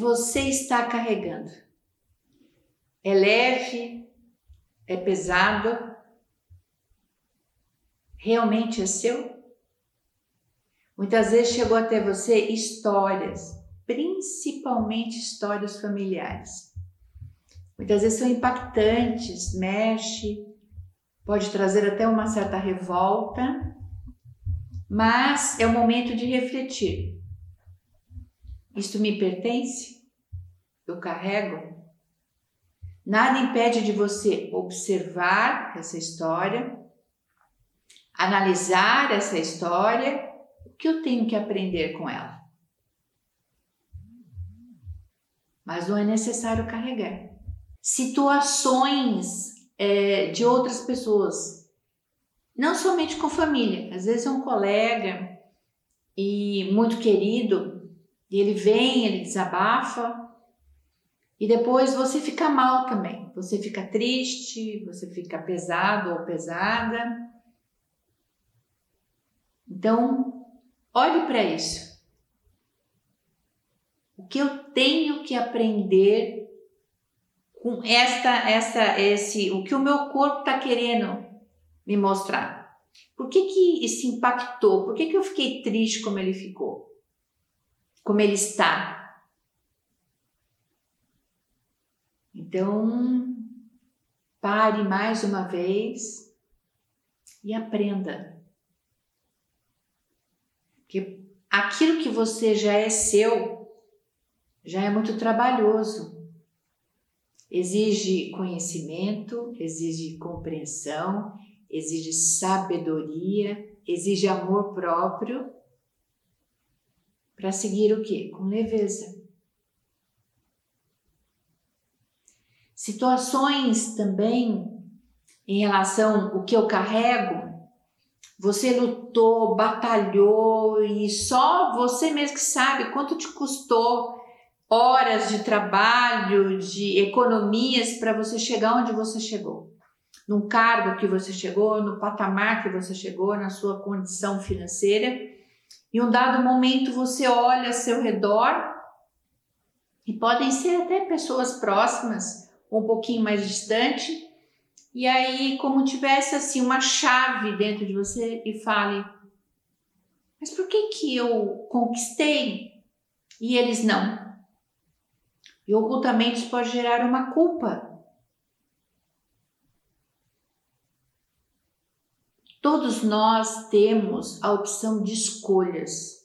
você está carregando? É leve? É pesado? Realmente é seu? Muitas vezes chegou até você histórias, principalmente histórias familiares. Muitas vezes são impactantes, mexe, pode trazer até uma certa revolta, mas é o momento de refletir. Isto me pertence? Eu carrego? Nada impede de você observar essa história, analisar essa história que eu tenho que aprender com ela? Mas não é necessário carregar. Situações é, de outras pessoas, não somente com família, às vezes é um colega e muito querido, e ele vem, ele desabafa, e depois você fica mal também. Você fica triste, você fica pesado ou pesada. Então, Olhe para isso. O que eu tenho que aprender com esta, essa, esse, o que o meu corpo está querendo me mostrar? Por que que isso impactou? Por que que eu fiquei triste como ele ficou? Como ele está? Então, pare mais uma vez e aprenda. Porque aquilo que você já é seu já é muito trabalhoso. Exige conhecimento, exige compreensão, exige sabedoria, exige amor próprio para seguir o quê? Com leveza. Situações também em relação ao que eu carrego, você lutou, batalhou e só você mesmo que sabe quanto te custou horas de trabalho, de economias para você chegar onde você chegou. No cargo que você chegou, no patamar que você chegou, na sua condição financeira. E um dado momento você olha ao seu redor e podem ser até pessoas próximas, um pouquinho mais distante, e aí como tivesse assim uma chave dentro de você e fale: mas por que que eu conquistei e eles não? E ocultamente isso pode gerar uma culpa. Todos nós temos a opção de escolhas.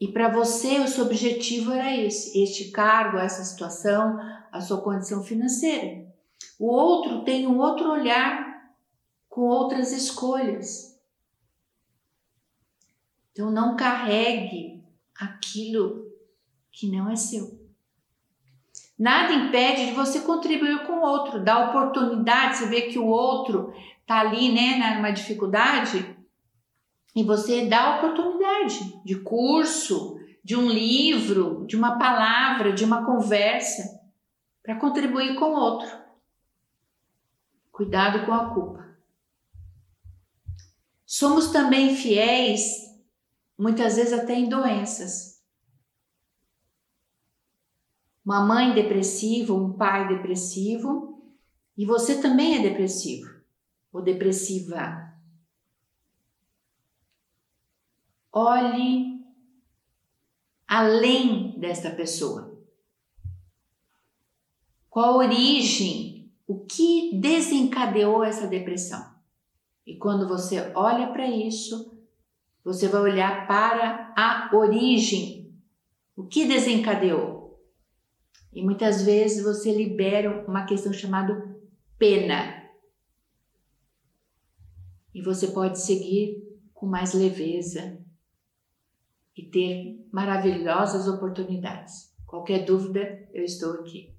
E para você, o seu objetivo era esse: este cargo, essa situação, a sua condição financeira. O outro tem um outro olhar com outras escolhas. Então não carregue aquilo que não é seu. Nada impede de você contribuir com o outro, dar oportunidade, você vê que o outro tá ali, né, numa dificuldade, e você dá oportunidade de curso, de um livro, de uma palavra, de uma conversa para contribuir com o outro. Cuidado com a culpa. Somos também fiéis, muitas vezes até em doenças. Uma mãe depressiva, um pai depressivo, e você também é depressivo ou depressiva. Olhe além desta pessoa. Qual a origem? O que desencadeou essa depressão? E quando você olha para isso, você vai olhar para a origem. O que desencadeou? E muitas vezes você libera uma questão chamada pena. E você pode seguir com mais leveza e ter maravilhosas oportunidades. Qualquer dúvida, eu estou aqui.